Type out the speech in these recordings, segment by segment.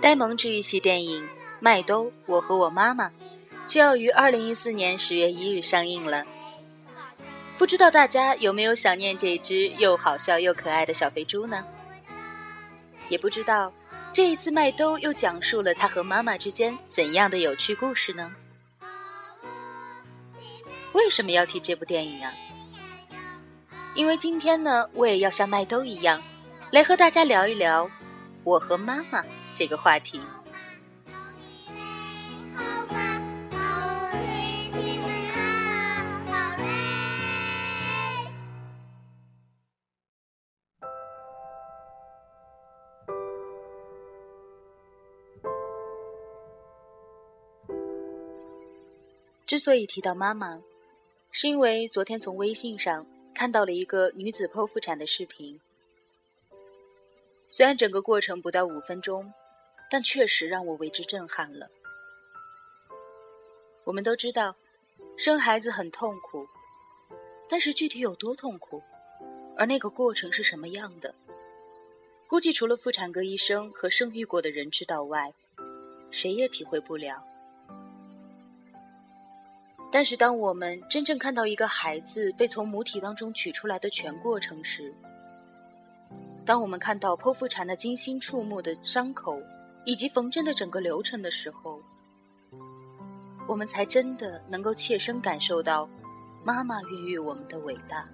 呆萌治愈系电影《麦兜我和我妈妈》就要于二零一四年十月一日上映了。不知道大家有没有想念这只又好笑又可爱的小肥猪呢？也不知道这一次麦兜又讲述了他和妈妈之间怎样的有趣故事呢？为什么要提这部电影啊？因为今天呢，我也要像麦兜一样，来和大家聊一聊我和妈妈。这个话题。之所以提到妈妈，是因为昨天从微信上看到了一个女子剖腹产的视频。虽然整个过程不到五分钟。但确实让我为之震撼了。我们都知道，生孩子很痛苦，但是具体有多痛苦，而那个过程是什么样的，估计除了妇产科医生和生育过的人知道外，谁也体会不了。但是，当我们真正看到一个孩子被从母体当中取出来的全过程时，当我们看到剖腹产那惊心触目的伤口，以及缝针的整个流程的时候，我们才真的能够切身感受到妈妈孕育我们的伟大。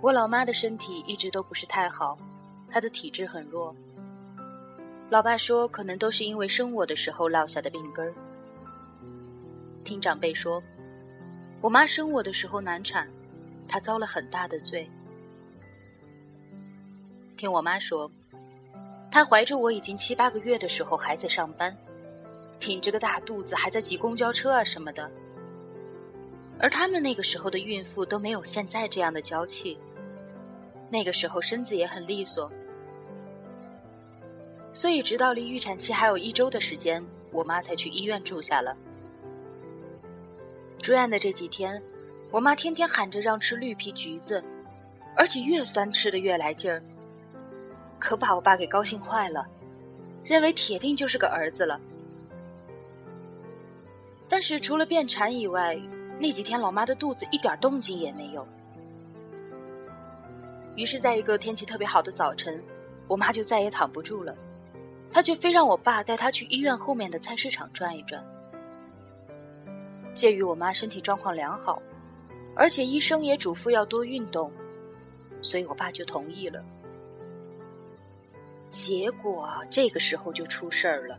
我老妈的身体一直都不是太好，她的体质很弱。老爸说，可能都是因为生我的时候落下的病根儿。听长辈说，我妈生我的时候难产，她遭了很大的罪。听我妈说，她怀着我已经七八个月的时候还在上班，挺着个大肚子还在挤公交车啊什么的。而他们那个时候的孕妇都没有现在这样的娇气，那个时候身子也很利索。所以直到离预产期还有一周的时间，我妈才去医院住下了。住院的这几天，我妈天天喊着让吃绿皮橘子，而且越酸吃的越来劲儿。可把我爸给高兴坏了，认为铁定就是个儿子了。但是除了变馋以外，那几天老妈的肚子一点动静也没有。于是，在一个天气特别好的早晨，我妈就再也躺不住了，她却非让我爸带她去医院后面的菜市场转一转。鉴于我妈身体状况良好，而且医生也嘱咐要多运动，所以我爸就同意了。结果这个时候就出事儿了。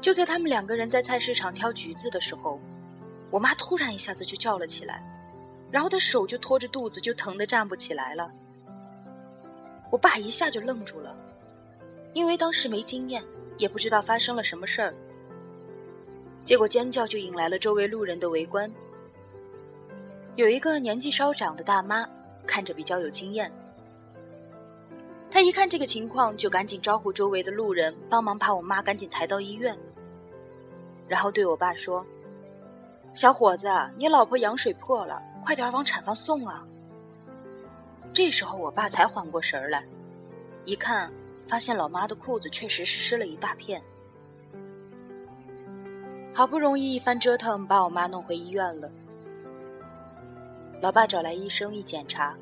就在他们两个人在菜市场挑橘子的时候，我妈突然一下子就叫了起来，然后她手就托着肚子，就疼得站不起来了。我爸一下就愣住了，因为当时没经验，也不知道发生了什么事儿。结果尖叫就引来了周围路人的围观。有一个年纪稍长的大妈，看着比较有经验。他一看这个情况，就赶紧招呼周围的路人帮忙把我妈赶紧抬到医院，然后对我爸说：“小伙子，你老婆羊水破了，快点往产房送啊！”这时候我爸才缓过神来，一看发现老妈的裤子确实是湿了一大片。好不容易一番折腾，把我妈弄回医院了。老爸找来医生一检查。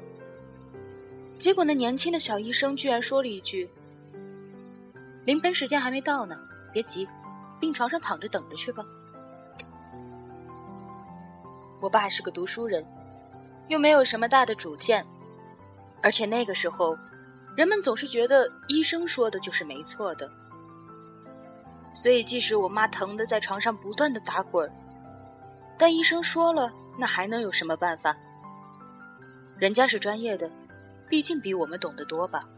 结果，那年轻的小医生居然说了一句：“临盆时间还没到呢，别急，病床上躺着等着去吧。”我爸是个读书人，又没有什么大的主见，而且那个时候，人们总是觉得医生说的就是没错的，所以即使我妈疼得在床上不断的打滚，但医生说了，那还能有什么办法？人家是专业的。毕竟比我们懂得多吧。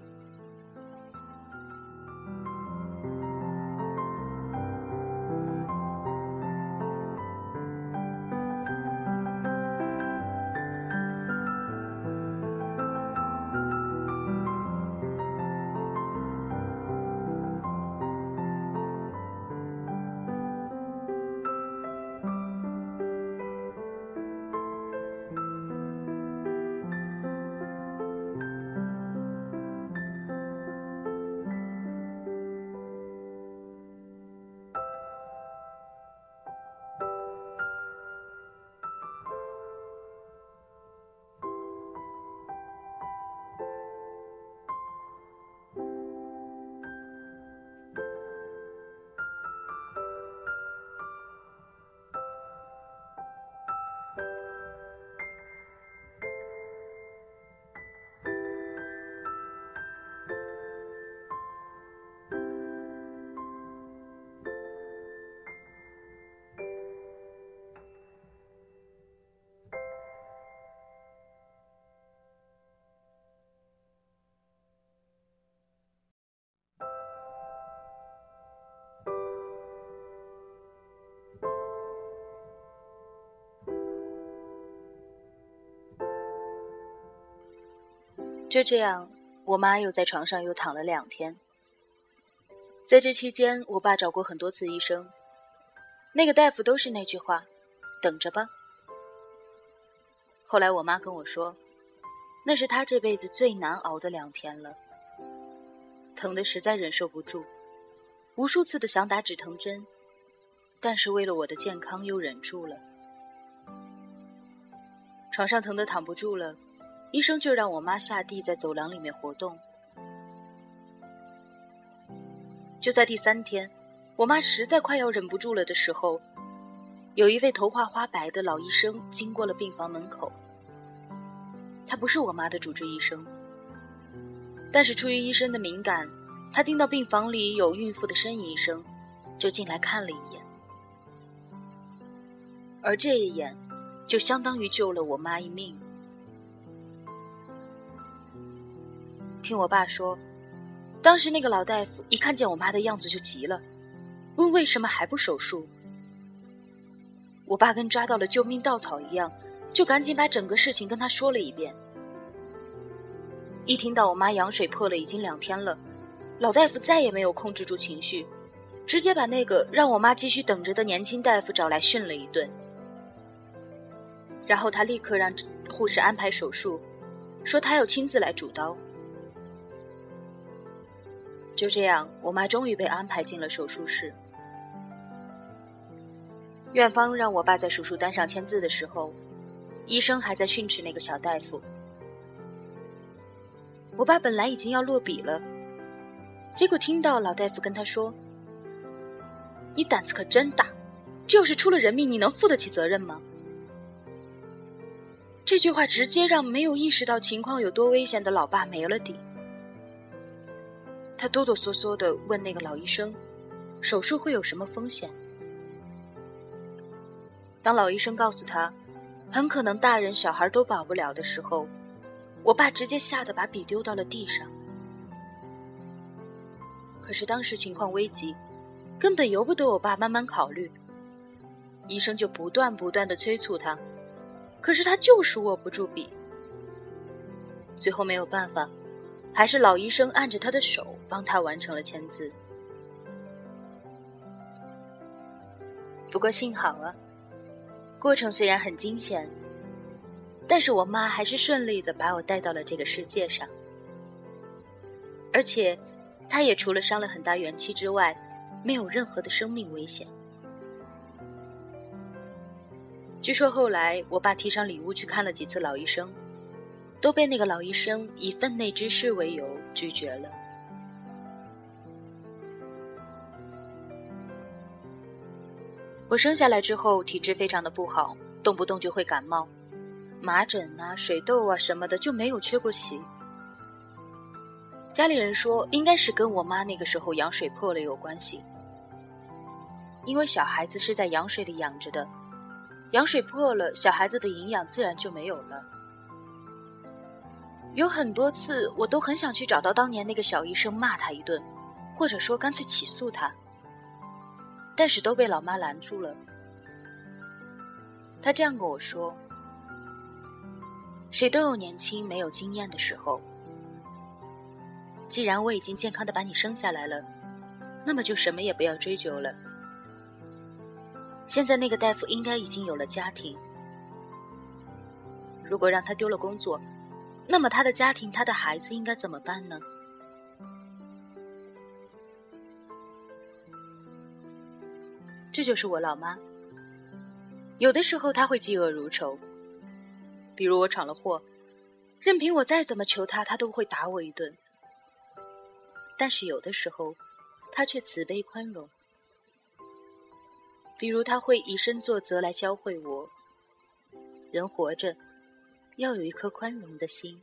就这样，我妈又在床上又躺了两天。在这期间，我爸找过很多次医生，那个大夫都是那句话：“等着吧。”后来我妈跟我说，那是她这辈子最难熬的两天了，疼的实在忍受不住，无数次的想打止疼针，但是为了我的健康又忍住了。床上疼得躺不住了，医生就让我妈下地在走廊里面活动。就在第三天，我妈实在快要忍不住了的时候，有一位头发花白的老医生经过了病房门口。他不是我妈的主治医生，但是出于医生的敏感，他听到病房里有孕妇的呻吟声，就进来看了一眼，而这一眼。就相当于救了我妈一命。听我爸说，当时那个老大夫一看见我妈的样子就急了，问为什么还不手术。我爸跟抓到了救命稻草一样，就赶紧把整个事情跟他说了一遍。一听到我妈羊水破了已经两天了，老大夫再也没有控制住情绪，直接把那个让我妈继续等着的年轻大夫找来训了一顿。然后他立刻让护士安排手术，说他要亲自来主刀。就这样，我妈终于被安排进了手术室。院方让我爸在手术单上签字的时候，医生还在训斥那个小大夫。我爸本来已经要落笔了，结果听到老大夫跟他说：“你胆子可真大，这要是出了人命，你能负得起责任吗？”这句话直接让没有意识到情况有多危险的老爸没了底。他哆哆嗦嗦的问那个老医生：“手术会有什么风险？”当老医生告诉他：“很可能大人小孩都保不了”的时候，我爸直接吓得把笔丢到了地上。可是当时情况危急，根本由不得我爸慢慢考虑。医生就不断不断的催促他。可是他就是握不住笔，最后没有办法，还是老医生按着他的手帮他完成了签字。不过幸好啊，过程虽然很惊险，但是我妈还是顺利的把我带到了这个世界上，而且，她也除了伤了很大元气之外，没有任何的生命危险。据说后来我爸提上礼物去看了几次老医生，都被那个老医生以分内之事为由拒绝了。我生下来之后体质非常的不好，动不动就会感冒，麻疹啊、水痘啊什么的就没有缺过席。家里人说应该是跟我妈那个时候羊水破了有关系，因为小孩子是在羊水里养着的。羊水破了，小孩子的营养自然就没有了。有很多次，我都很想去找到当年那个小医生骂他一顿，或者说干脆起诉他，但是都被老妈拦住了。他这样跟我说：“谁都有年轻没有经验的时候。既然我已经健康的把你生下来了，那么就什么也不要追究了。”现在那个大夫应该已经有了家庭。如果让他丢了工作，那么他的家庭、他的孩子应该怎么办呢？这就是我老妈。有的时候她会嫉恶如仇，比如我闯了祸，任凭我再怎么求她，她都会打我一顿。但是有的时候，她却慈悲宽容。比如他会以身作则来教会我，人活着要有一颗宽容的心。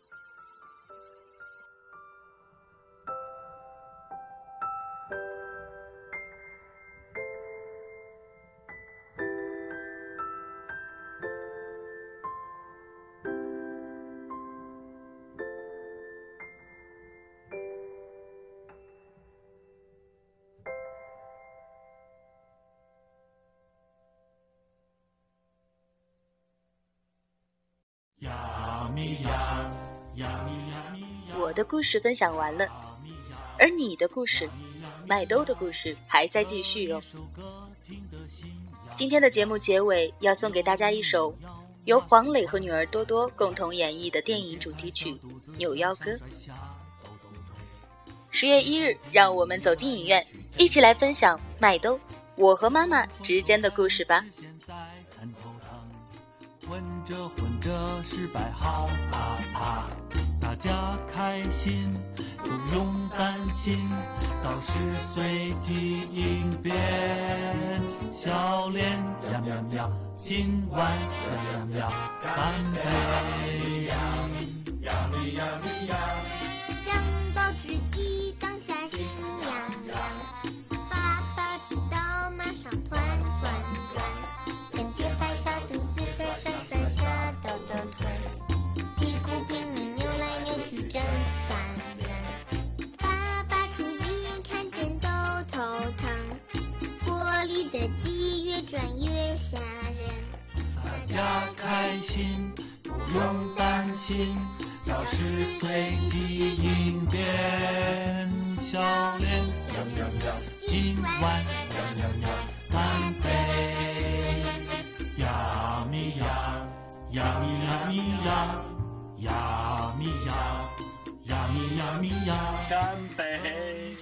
我的故事分享完了，而你的故事，麦兜的故事还在继续哦。今天的节目结尾要送给大家一首由黄磊和女儿多多共同演绎的电影主题曲《扭腰歌》。十月一日，让我们走进影院，一起来分享麦兜我和妈妈之间的故事吧。混着混着失败好怕怕，大家开心不用担心，到时随机应变。笑脸喵喵喵，今晚喵喵喵，干杯！呀咪呀咪呀。心，不用担心，老师随机应变。笑脸喵喵喵，今晚喵喵喵，干杯！呀咪呀，呀咪呀咪呀，呀咪呀，呀咪呀咪呀，干杯！